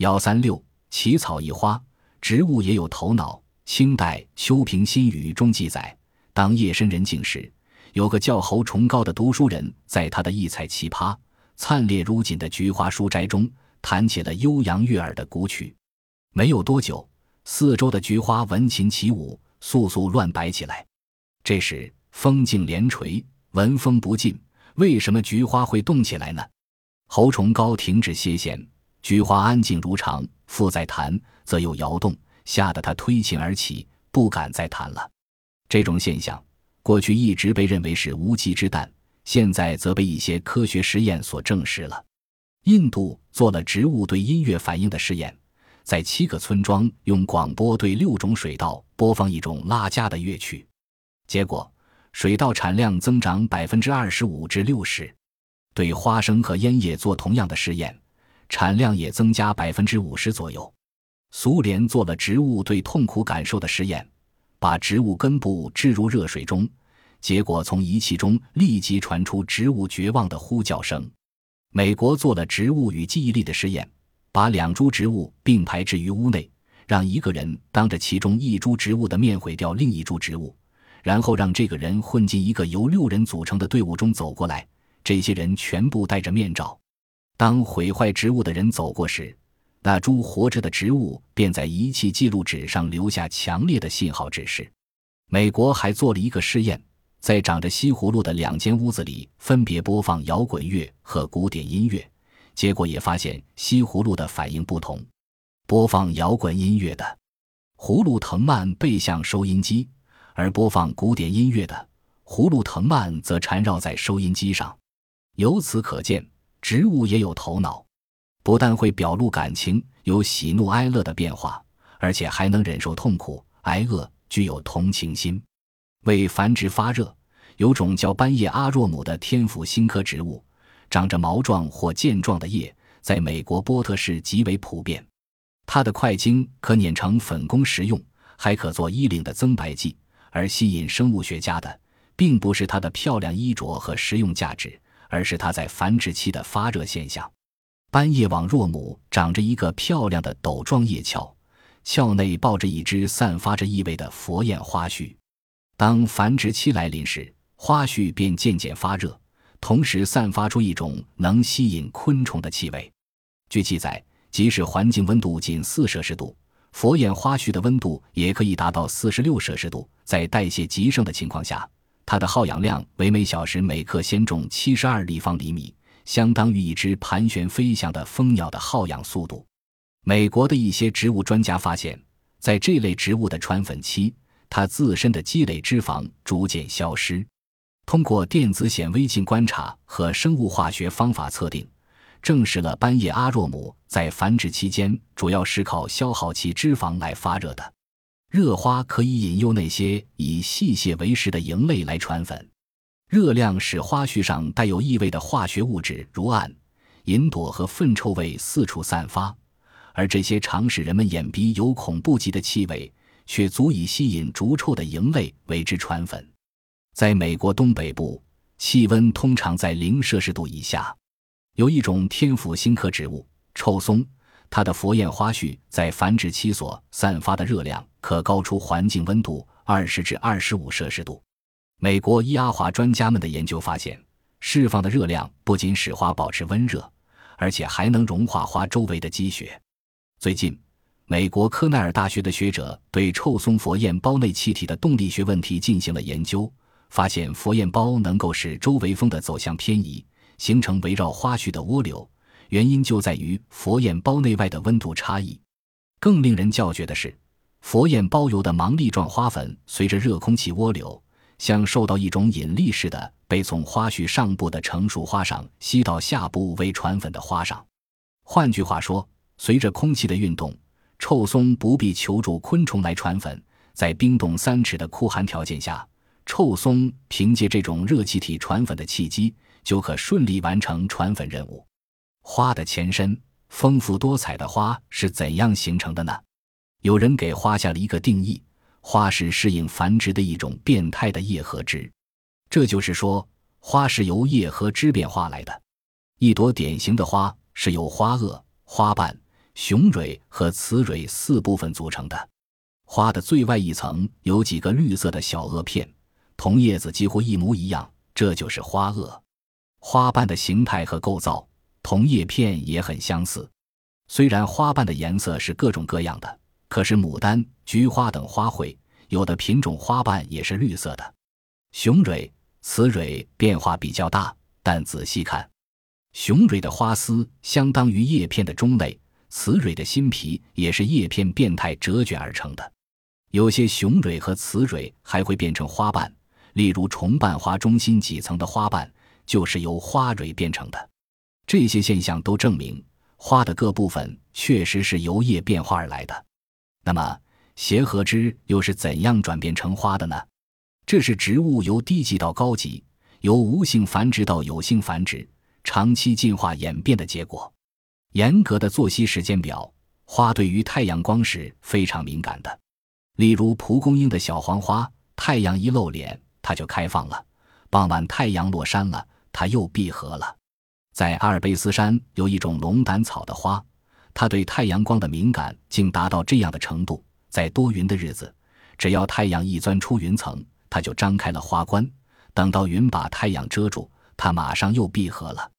幺三六，奇草异花，植物也有头脑。清代《秋平新语》中记载，当夜深人静时，有个叫侯崇高的读书人，在他的异彩奇葩、灿烈如锦的菊花书斋中，弹起了悠扬悦耳的古曲。没有多久，四周的菊花闻琴起舞，簌簌乱摆起来。这时风静连垂，闻风不进。为什么菊花会动起来呢？侯崇高停止歇弦，菊花安静如常；复再弹，则又摇动。吓得他推琴而起，不敢再弹了。这种现象过去一直被认为是无稽之谈，现在则被一些科学实验所证实了。印度做了植物对音乐反应的试验，在七个村庄用广播对六种水稻播放一种拉加的乐曲，结果水稻产量增长百分之二十五至六十。对花生和烟叶做同样的试验，产量也增加百分之五十左右。苏联做了植物对痛苦感受的实验，把植物根部置入热水中，结果从仪器中立即传出植物绝望的呼叫声。美国做了植物与记忆力的实验，把两株植物并排置于屋内，让一个人当着其中一株植物的面毁掉另一株植物，然后让这个人混进一个由六人组成的队伍中走过来。这些人全部戴着面罩，当毁坏植物的人走过时。那株活着的植物便在仪器记录纸上留下强烈的信号指示。美国还做了一个试验，在长着西葫芦的两间屋子里分别播放摇滚乐和古典音乐，结果也发现西葫芦的反应不同。播放摇滚音乐的葫芦藤蔓背向收音机，而播放古典音乐的葫芦藤蔓则缠绕在收音机上。由此可见，植物也有头脑。不但会表露感情，有喜怒哀乐的变化，而且还能忍受痛苦、挨饿，具有同情心。为繁殖发热，有种叫斑叶阿若姆的天府新科植物，长着毛状或剑状的叶，在美国波特市极为普遍。它的块茎可碾成粉供食用，还可做衣领的增白剂。而吸引生物学家的，并不是它的漂亮衣着和实用价值，而是它在繁殖期的发热现象。斑叶网若母长着一个漂亮的斗状叶鞘，鞘内抱着一只散发着异味的佛焰花絮。当繁殖期来临时，花絮便渐渐发热，同时散发出一种能吸引昆虫的气味。据记载，即使环境温度仅四摄氏度，佛焰花絮的温度也可以达到四十六摄氏度。在代谢极盛的情况下，它的耗氧量为每小时每克先重七十二立方厘米。相当于一只盘旋飞翔的蜂鸟的耗氧速度。美国的一些植物专家发现，在这类植物的传粉期，它自身的积累脂肪逐渐消失。通过电子显微镜观察和生物化学方法测定，证实了斑叶阿若姆在繁殖期间主要是靠消耗其脂肪来发热的。热花可以引诱那些以细屑为食的蝇类来传粉。热量使花絮上带有异味的化学物质如氨、银朵和粪臭味四处散发，而这些常使人们眼鼻有恐怖级的气味，却足以吸引逐臭的蝇类为之传粉。在美国东北部，气温通常在零摄氏度以下。有一种天府新科植物臭松，它的佛焰花絮在繁殖期所散发的热量可高出环境温度二十至二十五摄氏度。美国伊阿华专家们的研究发现，释放的热量不仅使花保持温热，而且还能融化花周围的积雪。最近，美国科奈尔大学的学者对臭松佛焰包内气体的动力学问题进行了研究，发现佛焰包能够使周围风的走向偏移，形成围绕花絮的涡流。原因就在于佛焰包内外的温度差异。更令人叫绝的是，佛焰包油的芒粒状花粉随着热空气涡流。像受到一种引力似的，被从花序上部的成熟花上吸到下部为传粉的花上。换句话说，随着空气的运动，臭松不必求助昆虫来传粉，在冰冻三尺的酷寒条件下，臭松凭借这种热气体传粉的契机，就可顺利完成传粉任务。花的前身，丰富多彩的花是怎样形成的呢？有人给花下了一个定义。花是适应繁殖的一种变态的叶和枝，这就是说，花是由叶和枝变化来的。一朵典型的花是由花萼、花瓣、雄蕊和雌蕊四部分组成的。花的最外一层有几个绿色的小萼片，同叶子几乎一模一样，这就是花萼。花瓣的形态和构造同叶片也很相似。虽然花瓣的颜色是各种各样的，可是牡丹、菊花等花卉有的品种花瓣也是绿色的。雄蕊、雌蕊变化比较大，但仔细看，雄蕊的花丝相当于叶片的中类，雌蕊的新皮也是叶片变态折卷而成的。有些雄蕊和雌蕊还会变成花瓣，例如重瓣花中心几层的花瓣就是由花蕊变成的。这些现象都证明花的各部分确实是由叶变化而来的。那么，协和枝又是怎样转变成花的呢？这是植物由低级到高级，由无性繁殖到有性繁殖，长期进化演变的结果。严格的作息时间表，花对于太阳光是非常敏感的。例如蒲公英的小黄花，太阳一露脸，它就开放了；傍晚太阳落山了，它又闭合了。在阿尔卑斯山有一种龙胆草的花，它对太阳光的敏感竟达到这样的程度：在多云的日子，只要太阳一钻出云层，它就张开了花冠；等到云把太阳遮住，它马上又闭合了。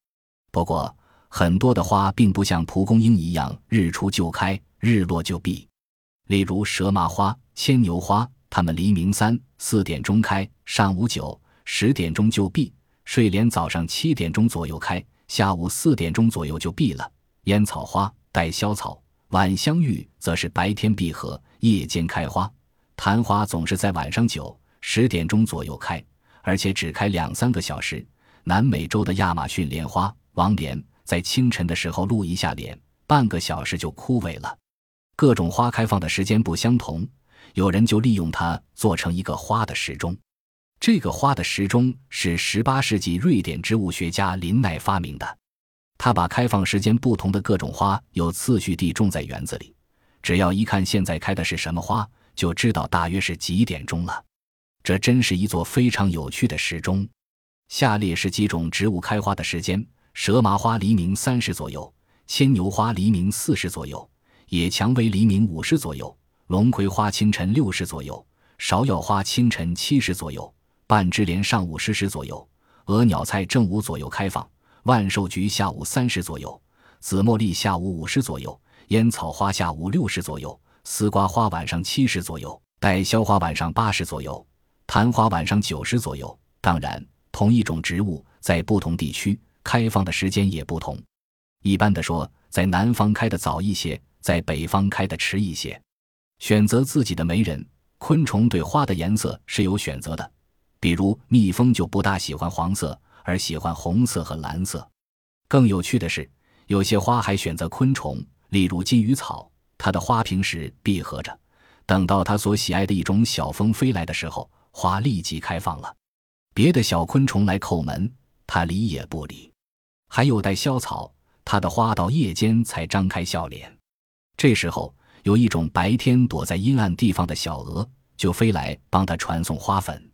不过，很多的花并不像蒲公英一样日出就开，日落就闭。例如蛇麻花。牵牛花，它们黎明三四点钟开，上午九十点钟就闭；睡莲早上七点钟左右开，下午四点钟左右就闭了。烟草花、带萧草、晚香玉则是白天闭合，夜间开花。昙花总是在晚上九十点钟左右开，而且只开两三个小时。南美洲的亚马逊莲花、王莲在清晨的时候露一下脸，半个小时就枯萎了。各种花开放的时间不相同。有人就利用它做成一个花的时钟，这个花的时钟是18世纪瑞典植物学家林奈发明的。他把开放时间不同的各种花有次序地种在园子里，只要一看现在开的是什么花，就知道大约是几点钟了。这真是一座非常有趣的时钟。下列是几种植物开花的时间：蛇麻花黎明三时左右，牵牛花黎明四时左右，野蔷薇黎明五时左右。龙葵花清晨六时左右，芍药花清晨七时左右，半枝莲上午十时左右，鹅鸟菜正午左右开放，万寿菊下午三时左右，紫茉莉下午五时左右，烟草花下午六时左右，丝瓜花晚上七时左右，带销花晚上八时左右，昙花晚上九时左右。当然，同一种植物在不同地区开放的时间也不同。一般的说，在南方开的早一些，在北方开的迟一些。选择自己的媒人，昆虫对花的颜色是有选择的，比如蜜蜂就不大喜欢黄色，而喜欢红色和蓝色。更有趣的是，有些花还选择昆虫，例如金鱼草，它的花平时闭合着，等到它所喜爱的一种小蜂飞来的时候，花立即开放了。别的小昆虫来叩门，它理也不理。还有带萧草，它的花到夜间才张开笑脸，这时候。有一种白天躲在阴暗地方的小蛾，就飞来帮它传送花粉。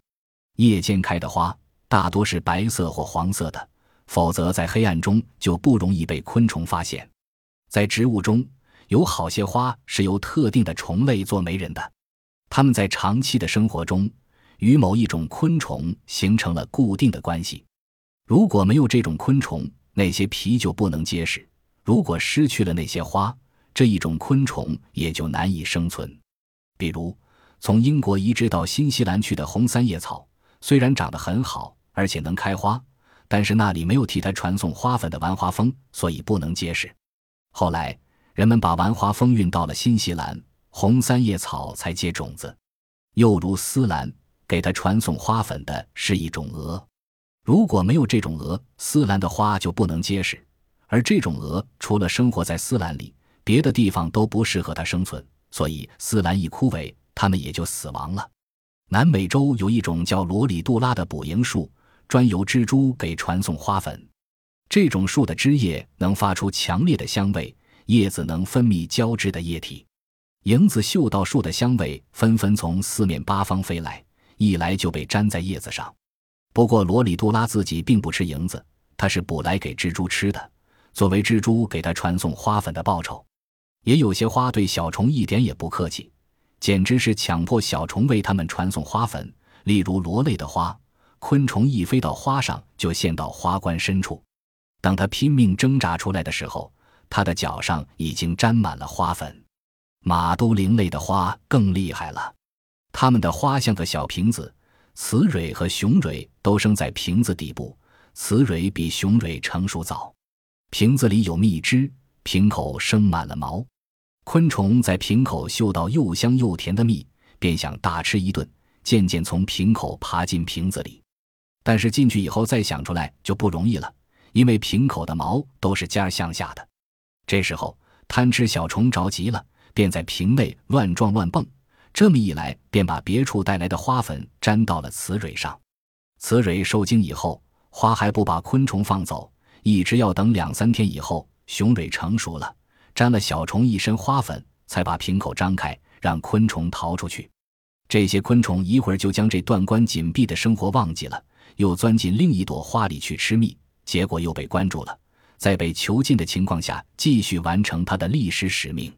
夜间开的花大多是白色或黄色的，否则在黑暗中就不容易被昆虫发现。在植物中有好些花是由特定的虫类做媒人的，它们在长期的生活中与某一种昆虫形成了固定的关系。如果没有这种昆虫，那些皮就不能结实；如果失去了那些花，这一种昆虫也就难以生存。比如，从英国移植到新西兰去的红三叶草，虽然长得很好，而且能开花，但是那里没有替它传送花粉的完花蜂，所以不能结实。后来，人们把完花蜂运到了新西兰，红三叶草才结种子。又如丝兰，给它传送花粉的是一种蛾，如果没有这种蛾，丝兰的花就不能结实。而这种蛾除了生活在丝兰里，别的地方都不适合它生存，所以丝兰一枯萎，它们也就死亡了。南美洲有一种叫罗里杜拉的捕蝇树，专由蜘蛛给传送花粉。这种树的枝叶能发出强烈的香味，叶子能分泌胶质的液体。蝇子嗅到树的香味，纷纷从四面八方飞来，一来就被粘在叶子上。不过罗里杜拉自己并不吃蝇子，它是捕来给蜘蛛吃的，作为蜘蛛给它传送花粉的报酬。也有些花对小虫一点也不客气，简直是强迫小虫为它们传送花粉。例如螺类的花，昆虫一飞到花上就陷到花冠深处，等它拼命挣扎出来的时候，它的脚上已经沾满了花粉。马兜铃类的花更厉害了，它们的花像个小瓶子，雌蕊和雄蕊都生在瓶子底部，雌蕊比雄蕊成熟早。瓶子里有蜜汁，瓶口生满了毛。昆虫在瓶口嗅到又香又甜的蜜，便想大吃一顿，渐渐从瓶口爬进瓶子里。但是进去以后再想出来就不容易了，因为瓶口的毛都是尖向下的。这时候贪吃小虫着急了。便在瓶内乱撞乱蹦，这么一来，便把别处带来的花粉粘到了雌蕊上。雌蕊受精以后，花还不把昆虫放走，一直要等两三天以后，雄蕊成熟了，沾了小虫一身花粉，才把瓶口张开，让昆虫逃出去。这些昆虫一会儿就将这断关紧闭的生活忘记了，又钻进另一朵花里去吃蜜，结果又被关住了，在被囚禁的情况下，继续完成它的历史使命。